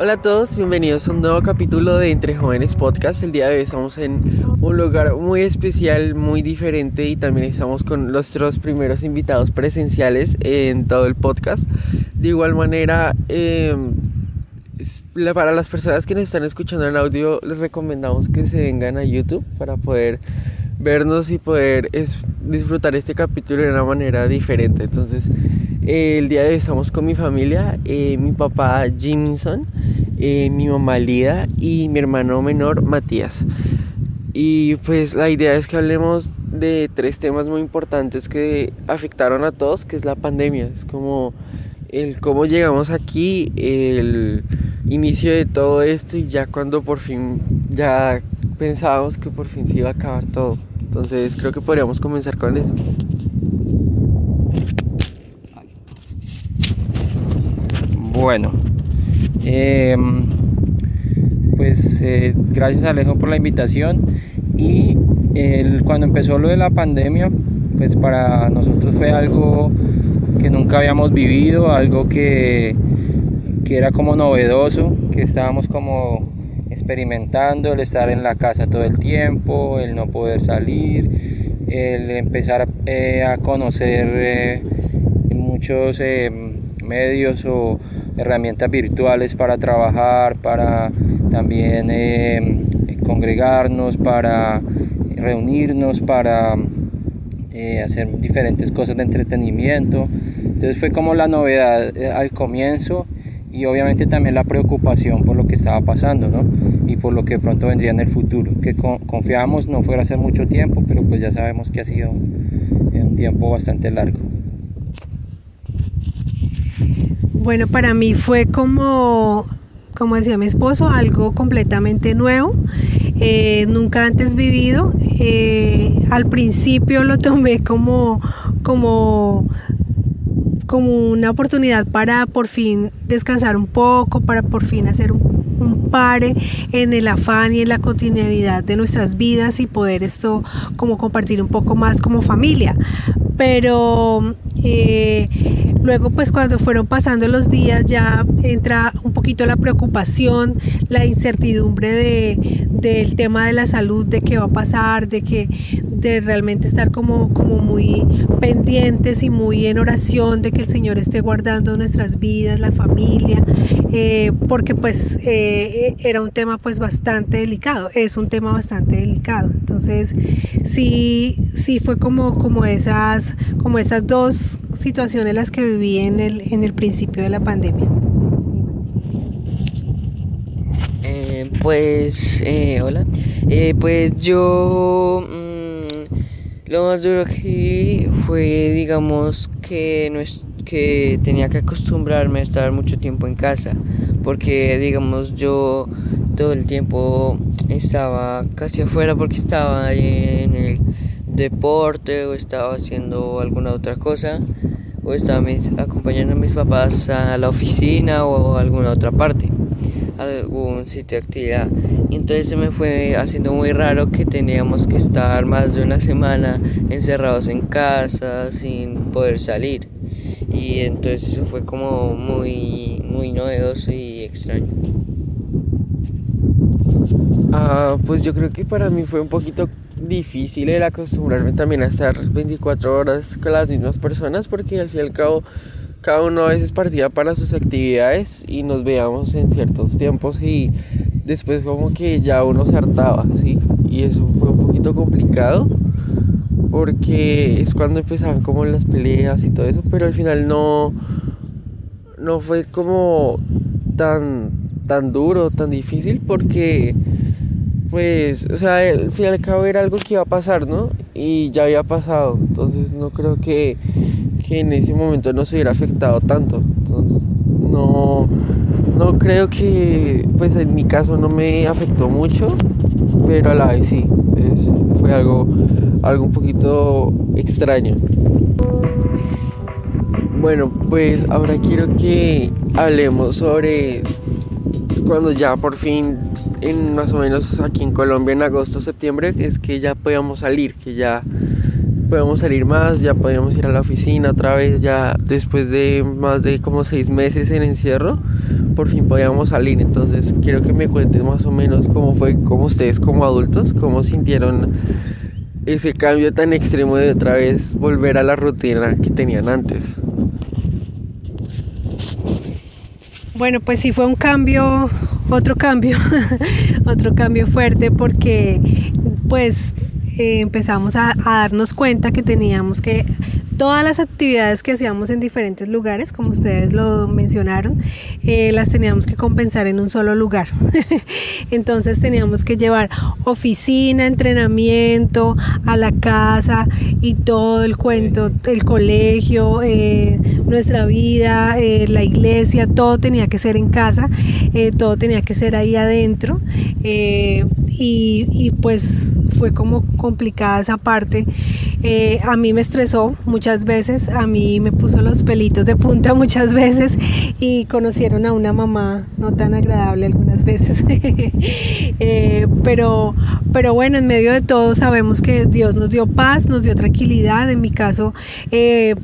Hola a todos, bienvenidos a un nuevo capítulo de Entre Jóvenes Podcast. El día de hoy estamos en un lugar muy especial, muy diferente y también estamos con nuestros primeros invitados presenciales en todo el podcast. De igual manera, em, para las personas que nos están escuchando en audio, les recomendamos que se vengan a YouTube para poder vernos y poder disfrutar este capítulo de una manera diferente. Entonces, el día de hoy estamos con mi familia, eh, mi papá Jiminson, eh, mi mamá Lida y mi hermano menor Matías. Y pues la idea es que hablemos de tres temas muy importantes que afectaron a todos, que es la pandemia. Es como el cómo llegamos aquí, el inicio de todo esto y ya cuando por fin ya pensábamos que por fin se iba a acabar todo. Entonces creo que podríamos comenzar con eso. Bueno, em, pues eh, gracias Alejo por la invitación. Y cuando empezó lo de la pandemia, pues para nosotros fue algo que nunca habíamos vivido, algo que, que era como novedoso, que estábamos como experimentando, el estar en la casa todo el tiempo, el no poder salir, el empezar eh, a conocer eh, muchos medios o herramientas virtuales para trabajar, para también eh, congregarnos, para reunirnos, para eh, hacer diferentes cosas de entretenimiento. Entonces fue como la novedad eh, al comienzo y obviamente también la preocupación por lo que estaba pasando ¿no? y por lo que pronto vendría en el futuro, que confiamos no fuera ser mucho tiempo, pero pues ya sabemos que ha sido un tiempo bastante largo. Bueno, para mí fue como, como decía mi esposo, algo completamente nuevo, eh, nunca antes vivido. Eh, al principio lo tomé como, como, como una oportunidad para por fin descansar un poco, para por fin hacer un, pare en el afán y en la cotidianidad de nuestras vidas y poder esto como compartir un poco más como familia. Pero eh, Luego, pues cuando fueron pasando los días ya entra un poquito la preocupación, la incertidumbre de, del tema de la salud, de qué va a pasar, de que de realmente estar como, como muy pendientes y muy en oración de que el Señor esté guardando nuestras vidas, la familia, eh, porque pues eh, era un tema pues bastante delicado, es un tema bastante delicado. Entonces sí, sí fue como, como, esas, como esas dos situaciones las que viví en el, en el principio de la pandemia. Eh, pues, hola, pues yo... Lo más duro que fue, digamos, que, no es, que tenía que acostumbrarme a estar mucho tiempo en casa, porque, digamos, yo todo el tiempo estaba casi afuera porque estaba en el deporte o estaba haciendo alguna otra cosa o estaba acompañando a mis papás a la oficina o a alguna otra parte algún sitio de actividad. Y entonces se me fue haciendo muy raro que teníamos que estar más de una semana encerrados en casa sin poder salir. Y entonces eso fue como muy, muy novedoso y extraño. Ah, pues yo creo que para mí fue un poquito difícil el acostumbrarme también a estar 24 horas con las mismas personas porque al fin y al cabo cada uno a veces partía para sus actividades y nos veíamos en ciertos tiempos y después como que ya uno se hartaba, ¿sí? Y eso fue un poquito complicado porque es cuando empezaban como las peleas y todo eso, pero al final no, no fue como tan, tan duro, tan difícil porque pues, o sea, al fin y al cabo era algo que iba a pasar, ¿no? Y ya había pasado, entonces no creo que que en ese momento no se hubiera afectado tanto. Entonces, no, no creo que, pues en mi caso no me afectó mucho, pero a la vez sí. Entonces, fue algo, algo un poquito extraño. Bueno, pues ahora quiero que hablemos sobre cuando ya por fin, en más o menos aquí en Colombia en agosto, septiembre, es que ya podíamos salir, que ya podemos salir más, ya podíamos ir a la oficina otra vez, ya después de más de como seis meses en encierro, por fin podíamos salir. Entonces quiero que me cuenten más o menos cómo fue, como ustedes como adultos, cómo sintieron ese cambio tan extremo de otra vez volver a la rutina que tenían antes. Bueno, pues sí fue un cambio, otro cambio, otro cambio fuerte porque pues eh, empezamos a, a darnos cuenta que teníamos que todas las actividades que hacíamos en diferentes lugares, como ustedes lo mencionaron, eh, las teníamos que compensar en un solo lugar. Entonces teníamos que llevar oficina, entrenamiento, a la casa y todo el cuento, el colegio, eh, nuestra vida, eh, la iglesia, todo tenía que ser en casa, todo tenía que ser ahí adentro. Y, y, pues fue como complicada esa parte. A mí me estresó muchas veces, a mí me puso los pelitos de punta muchas veces y conocieron a una mamá no tan agradable algunas veces. eh, pero, pero bueno, en medio de todo sabemos que Dios nos dio paz, nos dio tranquilidad. En mi caso, eh,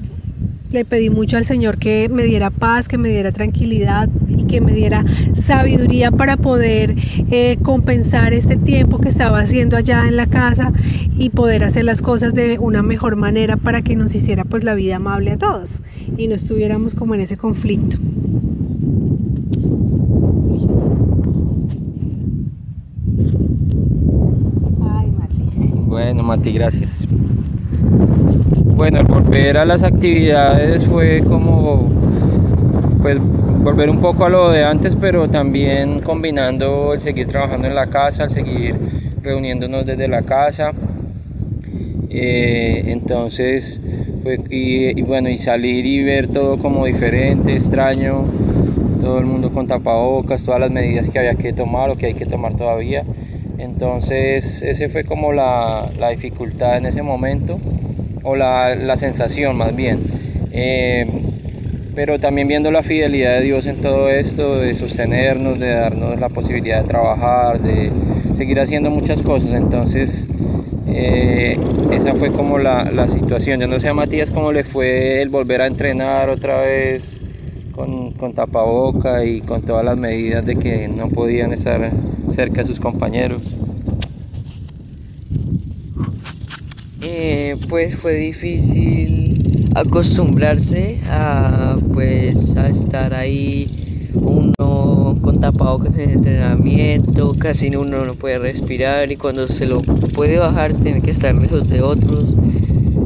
le pedí mucho al Señor que me diera paz, que me diera tranquilidad y que me diera sabiduría para poder eh, compensar este tiempo que estaba haciendo allá en la casa y poder hacer las cosas de una mejor manera para que nos hiciera pues la vida amable a todos y no estuviéramos como en ese conflicto. Ay, Mati. Bueno, Mati, gracias. Bueno, el volver a las actividades fue como, pues, volver un poco a lo de antes, pero también combinando el seguir trabajando en la casa, el seguir reuniéndonos desde la casa. Eh, entonces, pues, y, bueno, y salir y ver todo como diferente, extraño, todo el mundo con tapabocas, todas las medidas que había que tomar o que hay que tomar todavía. Entonces, ese fue como la, la dificultad en ese momento o la, la sensación más bien. Eh, pero también viendo la fidelidad de Dios en todo esto, de sostenernos, de darnos la posibilidad de trabajar, de seguir haciendo muchas cosas. Entonces, eh, esa fue como la, la, situación. Yo no sé a Matías cómo le fue el volver a entrenar otra vez con, con tapaboca y con todas las medidas de que no podían estar cerca de sus compañeros. Eh, pues fue difícil acostumbrarse a pues a estar ahí uno con tapabocas en entrenamiento, casi uno no puede respirar y cuando se lo puede bajar tiene que estar lejos de otros.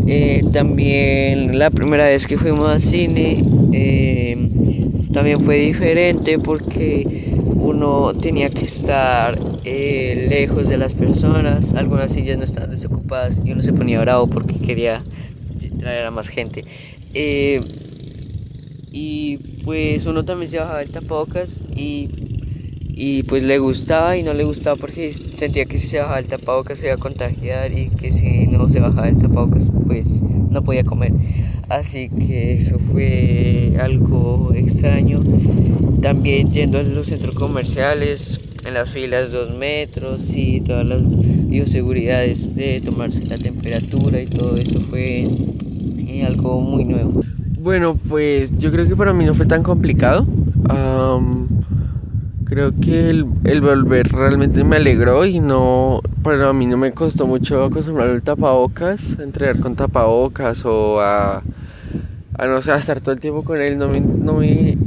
Eh, también la primera vez que fuimos al cine eh, también fue diferente porque uno tenía que estar eh, lejos de las personas, algunas sillas no estaban desocupadas y uno se ponía bravo porque quería traer a más gente. Eh, y pues uno también se bajaba el tapabocas y, y pues le gustaba y no le gustaba porque sentía que si se bajaba el tapabocas se iba a contagiar y que si no se bajaba el tapabocas pues no podía comer. Así que eso fue algo extraño. También yendo a los centros comerciales, en las filas dos metros y todas las bioseguridades de tomarse la temperatura y todo eso fue eh, algo muy nuevo. Bueno, pues yo creo que para mí no fue tan complicado. creo que el, volver realmente me alegró y no, para mí no me costó mucho acostumbrar al tapabocas, entregar con tapabocas o a a no sé, a estar todo el tiempo con él no me, no me,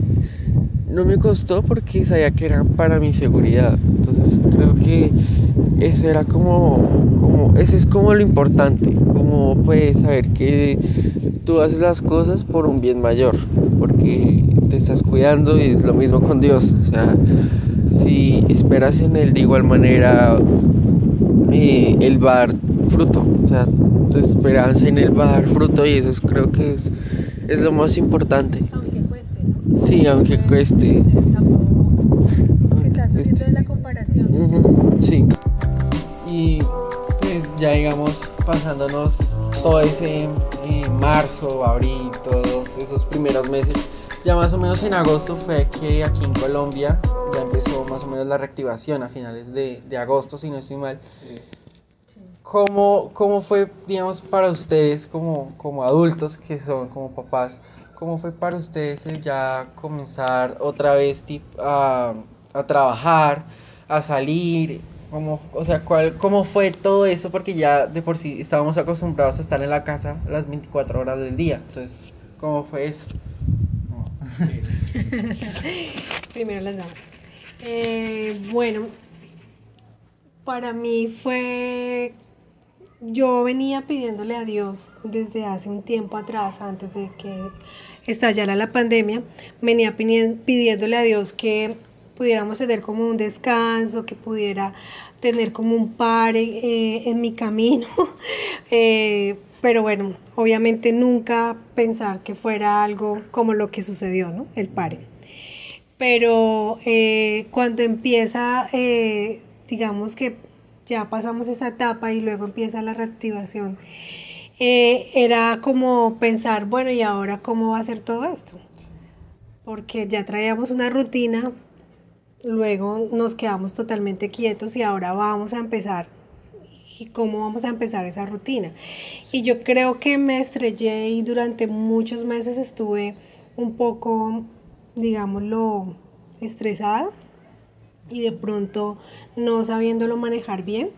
no me costó porque sabía que era para mi seguridad. Entonces creo que eso era como, como, eso es como lo importante, como puedes saber que tú haces las cosas por un bien mayor, porque te estás cuidando y es lo mismo con Dios. O sea, si esperas en Él de igual manera, eh, Él va a dar fruto. O sea, tu esperanza en Él va a dar fruto y eso creo que es es lo más importante. Cueste. Sí, aunque cueste. Porque estás haciendo de la comparación. sí. Y pues ya digamos pasándonos todo ese eh, marzo, abril, todos esos primeros meses. Ya más o menos en agosto fue que aquí en Colombia ya empezó más o menos la reactivación a finales de, de agosto, si no estoy mal. ¿cómo, ¿cómo fue, digamos, para ustedes como, como adultos que son, como papás, cómo fue para ustedes el ya comenzar otra vez a, a trabajar, a salir? ¿Cómo, o sea, ¿cuál, ¿cómo fue todo eso? Porque ya de por sí estábamos acostumbrados a estar en la casa las 24 horas del día. Entonces, ¿cómo fue eso? Primero las damas. Eh, bueno, para mí fue, yo venía pidiéndole a Dios desde hace un tiempo atrás, antes de que estallara la pandemia, venía pidiéndole a Dios que pudiéramos tener como un descanso, que pudiera tener como un par eh, en mi camino. Eh, pero bueno, obviamente nunca pensar que fuera algo como lo que sucedió, ¿no? El pare. Pero eh, cuando empieza, digamos que ya pasamos esa etapa y luego empieza la reactivación, era como pensar, bueno, ¿y ahora cómo va a ser todo esto? Porque ya traíamos una rutina, luego nos quedamos totalmente quietos y ahora vamos a empezar y cómo vamos a empezar esa rutina. Y yo creo que me estrellé y durante muchos meses estuve un poco, digámoslo, estresada y de pronto no sabiéndolo manejar bien,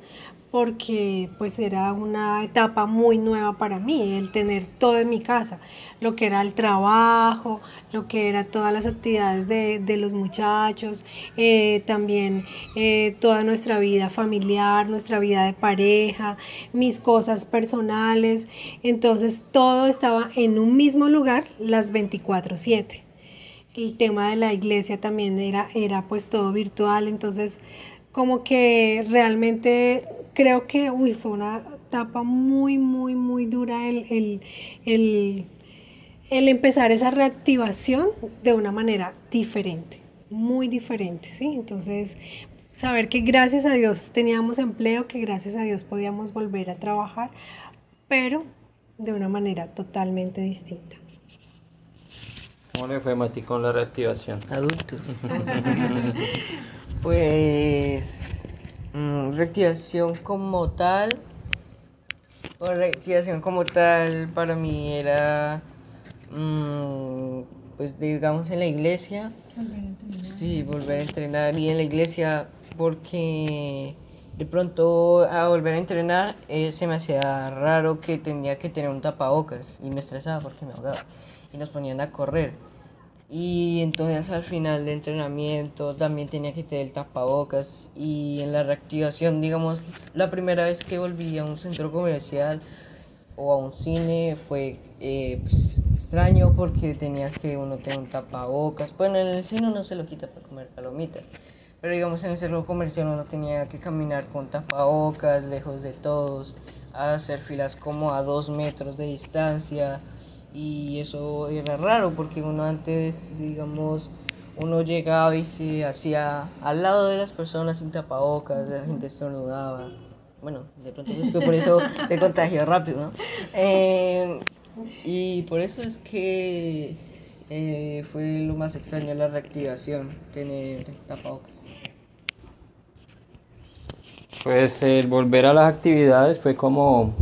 porque pues era una etapa muy nueva para mí, el tener todo en mi casa, lo que era el trabajo, lo que era todas las actividades de, los muchachos, eh, también eh, toda nuestra vida familiar, nuestra vida de pareja, mis cosas personales, entonces todo estaba en un mismo lugar las 24/7. El tema de la iglesia también era, era pues todo virtual, entonces como que realmente creo que, uy, fue una etapa muy, muy, muy dura el, el, empezar esa reactivación de una manera diferente, muy diferente, ¿sí? Entonces, saber que gracias a Dios teníamos empleo, que gracias a Dios podíamos volver a trabajar, pero de una manera totalmente distinta. ¿Cómo le fue Mati con la reactivación? Adultos. pues Mm, reactivación como tal, o reactivación como tal para mí era, mm, pues digamos en la iglesia, sí, volver a entrenar. Y en la iglesia porque de pronto a volver a entrenar eh, se me hacía raro que tenía que tener un tapabocas. Y me estresaba porque me ahogaba. Y nos ponían a correr. Y entonces al final del entrenamiento también tenía que tener el tapabocas y en la reactivación, digamos, la primera vez que volví a un centro comercial o a un cine fue eh, pues, extraño porque tenía que uno tener un tapabocas. Bueno, en el cine uno se lo quita para comer palomitas, pero digamos en el centro comercial uno tenía que caminar con tapabocas, lejos de todos, hacer filas como a dos metros de distancia y eso era raro porque uno antes, digamos, uno llegaba y se hacía al lado de las personas sin tapabocas, la gente estornudaba. Bueno, de pronto es que por eso se contagió rápido, ¿no? Eh, y por eso es que eh, fue lo más extraño la reactivación, tener tapabocas. Pues el volver a las actividades fue como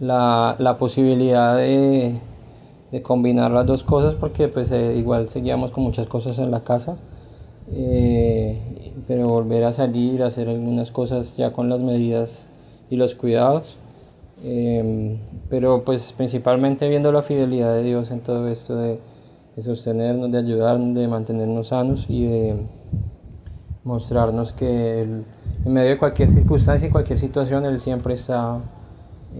la, la posibilidad de, de, combinar las dos cosas porque pues eh, igual seguíamos con muchas cosas en la casa eh, pero volver a salir hacer algunas cosas ya con las medidas y los cuidados em, pero pues principalmente viendo la fidelidad de Dios en todo esto de, de sostenernos, de ayudarnos, de mantenernos sanos y de mostrarnos que en medio de cualquier circunstancia y cualquier situación Él siempre está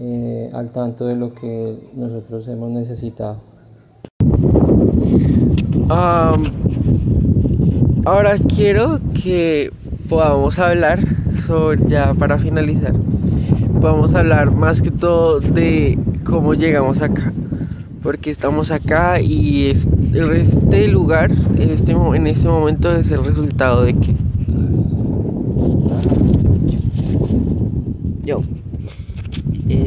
eh, al tanto de lo que nosotros hemos necesitado. ahora quiero que podamos hablar sobre, ya para finalizar, podamos hablar más que todo de cómo llegamos acá. Porque estamos acá y este lugar en este, en este momento es el resultado de que... Yo.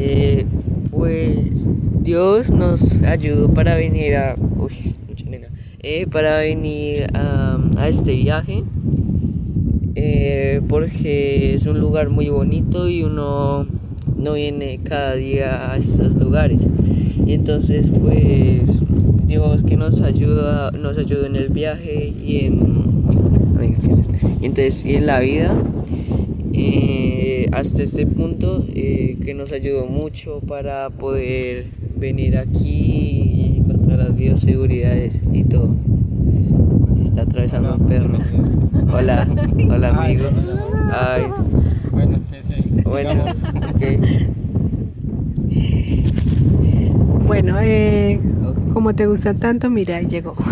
Eh, pues Dios nos ayudó para venir a, eh, para venir a, este viaje, eh, porque es un lugar muy bonito y uno no viene cada día a estos lugares. Y entonces pues Dios que nos ayuda, nos ayuda en el viaje y en, entonces, y en la vida. Eh, hasta este punto eh, que nos ayudó mucho para poder venir aquí y con todas las bioseguridades y todo. Se está atravesando un perro. Hola, hola amigo. Ay. Bueno, ¿qué Bueno, ok. Bueno, eh, como te gusta tanto, mira, llegó.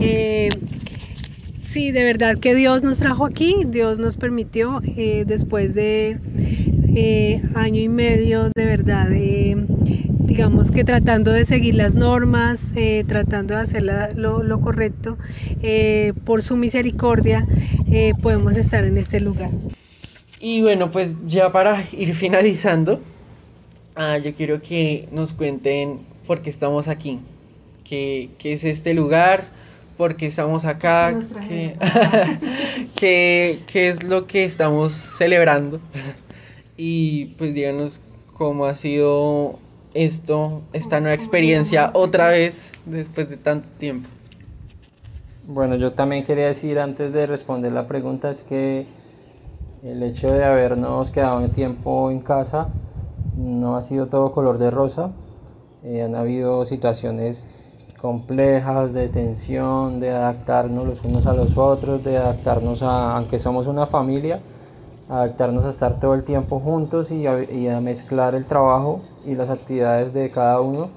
Eh, sí, de verdad que Dios nos trajo aquí, Dios nos permitió eh, después de eh, año y medio, de verdad, eh, digamos que tratando de seguir las normas, tratando de hacer lo, correcto, por su misericordia, podemos estar en este lugar. Y bueno, pues ya para ir finalizando, ah, yo quiero que nos cuenten por qué estamos aquí, qué es este lugar, por qué estamos acá, qué es lo que estamos celebrando. Y pues díganos cómo ha sido esto, esta nueva experiencia otra vez después de tanto tiempo. Bueno, yo también quería decir antes de responder la pregunta es que el hecho de habernos quedado un tiempo en casa no ha sido todo color de rosa. Eh, han habido situaciones complejas de tensión, de adaptarnos los unos a los otros, de adaptarnos a, aunque somos una familia, adaptarnos a estar todo el tiempo juntos y a, y a mezclar el trabajo y las actividades de cada uno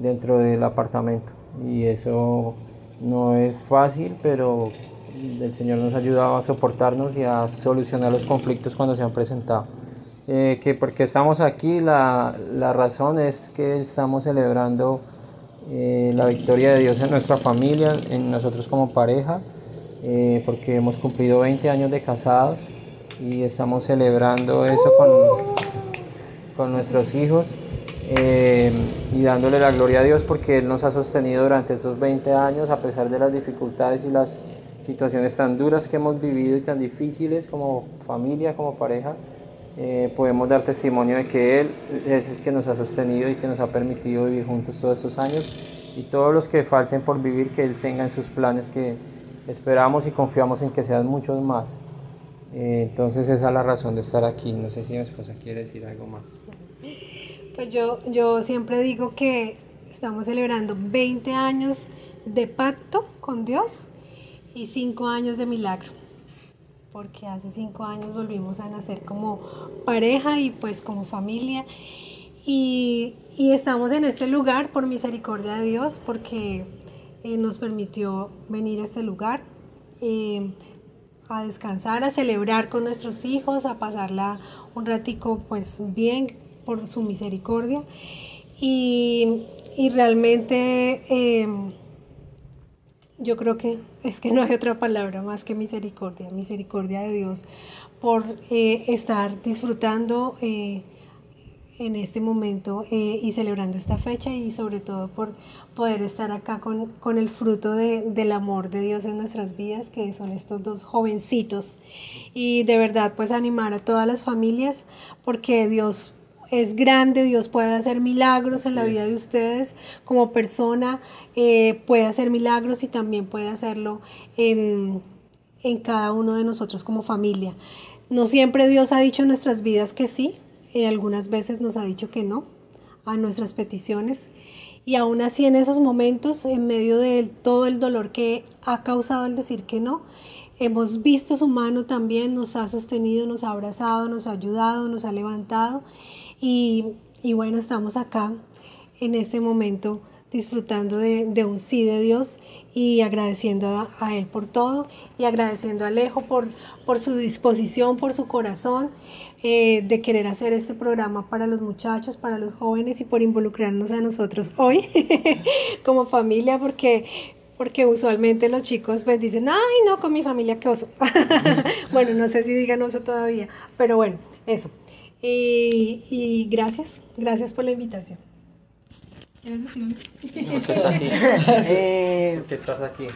dentro del apartamento. Y eso no es fácil, pero el Señor nos ha ayudado a soportarnos y a solucionar los conflictos cuando se han presentado. Eh, que porque estamos aquí, la, la razón es que estamos celebrando eh, la victoria de Dios en nuestra familia, en nosotros como pareja, eh, porque hemos cumplido 20 años de casados y estamos celebrando eso con, con nuestros hijos eh, y dándole la gloria a Dios porque Él nos ha sostenido durante estos 20 años a pesar de las dificultades y las situaciones tan duras que hemos vivido y tan difíciles como familia, como pareja. Eh, podemos dar testimonio de que Él es el que nos ha sostenido y que nos ha permitido vivir juntos todos estos años y todos los que falten por vivir, que Él tenga en sus planes que esperamos y confiamos en que sean muchos más. Eh, entonces esa es la razón de estar aquí. No sé si mi esposa quiere decir algo más. Pues yo, yo siempre digo que estamos celebrando 20 años de pacto con Dios y 5 años de milagro. Porque hace 5 años volvimos a nacer como pareja y pues como familia. Y, y estamos en este lugar por misericordia de Dios, porque eh, nos permitió venir a este lugar. eh, a descansar, a celebrar con nuestros hijos, a pasarla un ratico pues bien por su misericordia. Y, y realmente eh, yo creo que es que no hay otra palabra más que misericordia, misericordia de Dios por eh, estar disfrutando eh, en este momento eh, y celebrando esta fecha y sobre todo por poder estar acá con, con el fruto de- del amor de Dios en nuestras vidas, que son estos dos jovencitos. Y de verdad, pues animar a todas las familias, porque Dios es grande, Dios puede hacer milagros en la vida de ustedes como persona, eh, puede hacer milagros y también puede hacerlo en, en cada uno de nosotros como familia. No siempre Dios ha dicho en nuestras vidas que sí, eh, algunas veces nos ha dicho que no a nuestras peticiones. Y aún así en esos momentos, en medio de todo el dolor que ha causado el decir que no, hemos visto su mano también, nos ha sostenido, nos ha abrazado, nos ha ayudado, nos ha levantado. Y, bueno, estamos acá en este momento disfrutando de, un sí de Dios y agradeciendo a, Él por todo y agradeciendo a Alejo por, por su disposición, por su corazón eh, de querer hacer este programa para los muchachos, para los jóvenes y por involucrarnos a nosotros hoy como familia porque porque usualmente los chicos pues dicen, ay no, con mi familia qué oso. bueno, no sé si digan oso todavía, pero bueno, eso. Y, y gracias, gracias por la invitación. ¿Quieres decir qué estás aquí? Eh, ¿Por qué estás aquí?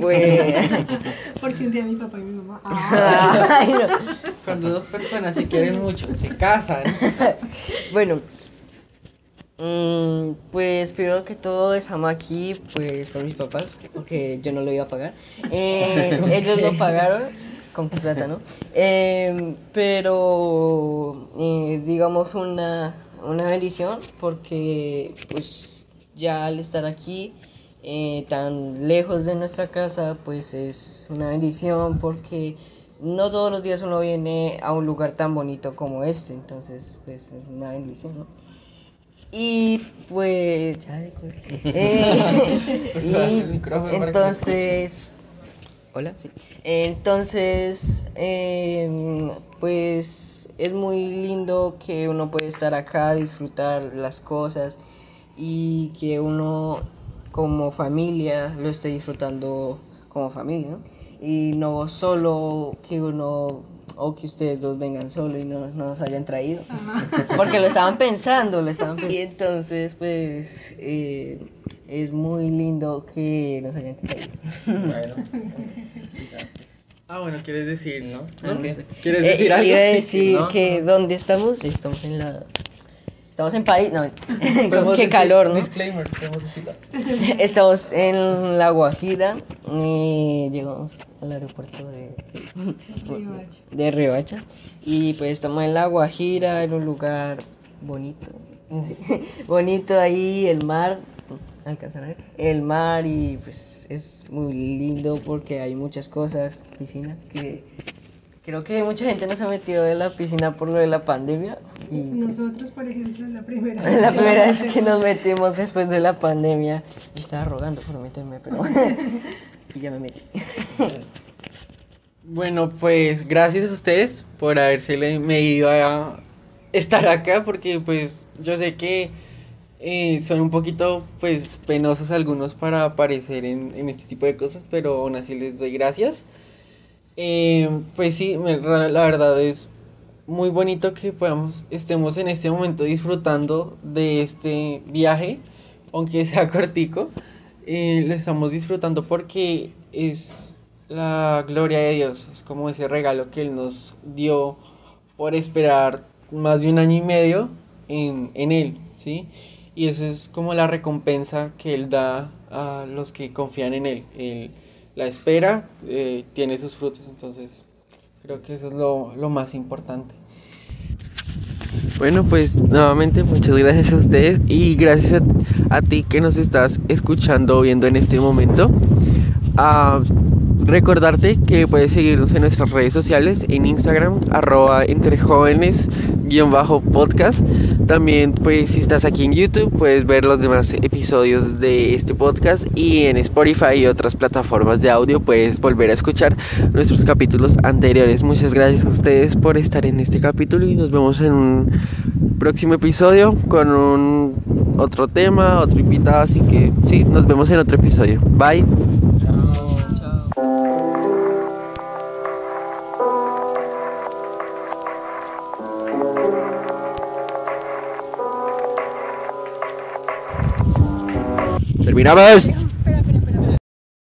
Pues. Porque un día mi papá y mi mamá. Ay, no. Cuando dos personas se quieren mucho, se casan. Bueno, mm, pues primero que todo estamos aquí pues por mis papás, porque yo no lo iba a pagar. Eh, ellos lo pagaron, con qué plata, ¿no? Eh, pero eh, digamos una, una bendición porque pues ya al estar aquí eh, tan lejos de nuestra casa pues es una bendición porque no todos los días uno viene a un lugar tan bonito como este, entonces pues es una bendición, ¿no? Y pues ya. Eh, Pues, y entonces hola sí entonces em, pues es muy lindo que uno puede estar acá disfrutar las cosas y que uno como familia lo esté disfrutando como familia ¿no? y no solo que uno o que ustedes dos vengan solo y no, no nos hayan traído porque lo estaban pensando lo estaban pensando. y entonces pues eh, es muy lindo que nos hayan traído Bueno, Ah, bueno, quieres decir, ¿no? ¿Qué? ¿Quieres Eh, decir algo? Iba a Sí. decir ¿no? que ¿dónde estamos? Estamos en la... Estamos en París, no, qué decir- calor, ¿no? Disclaimer. Estamos en La Guajira y llegamos al aeropuerto de, de Riohacha y pues estamos en La Guajira, en un lugar bonito, sí, bonito ahí, el mar, alcanzan a ver, el mar y pues es muy lindo porque hay muchas cosas, piscinas, que creo que mucha gente nos ha metido de la piscina por lo de la pandemia y pues, Nosotros, por ejemplo, es la primera la primera vez que nos metimos después de la pandemia, yo estaba rogando por meterme, pero y ya me metí. Bueno, pues gracias a ustedes por haberse medido a estar acá porque pues yo sé que eh, son un poquito pues penosos algunos para aparecer en, en este tipo de cosas, pero aún así les doy gracias. Eh, pues sí, la verdad es muy bonito que podamos, estemos en este momento disfrutando de este viaje, aunque sea cortico, eh, lo estamos disfrutando porque es la gloria de Dios, es como ese regalo que Él nos dio por esperar más de un año y medio en, en Él, ¿sí? Y eso es como la recompensa que Él da a los que confían en Él. Él la espera, eh, tiene sus frutos, entonces creo que eso es lo, lo más importante. Bueno, pues nuevamente muchas gracias a ustedes y gracias a, a ti que nos estás escuchando o viendo en este momento. Ah, recordarte que puedes seguirnos en nuestras redes sociales, en Instagram, arroba entre jóvenes guion bajo podcast. También pues si estás aquí en YouTube puedes ver los demás episodios de este podcast y en Spotify y otras plataformas de audio puedes volver a escuchar nuestros capítulos anteriores. Muchas gracias a ustedes por estar en este capítulo y nos vemos en un próximo episodio con un otro tema, otro invitado, así que sí, nos vemos en otro episodio. Bye. we know this.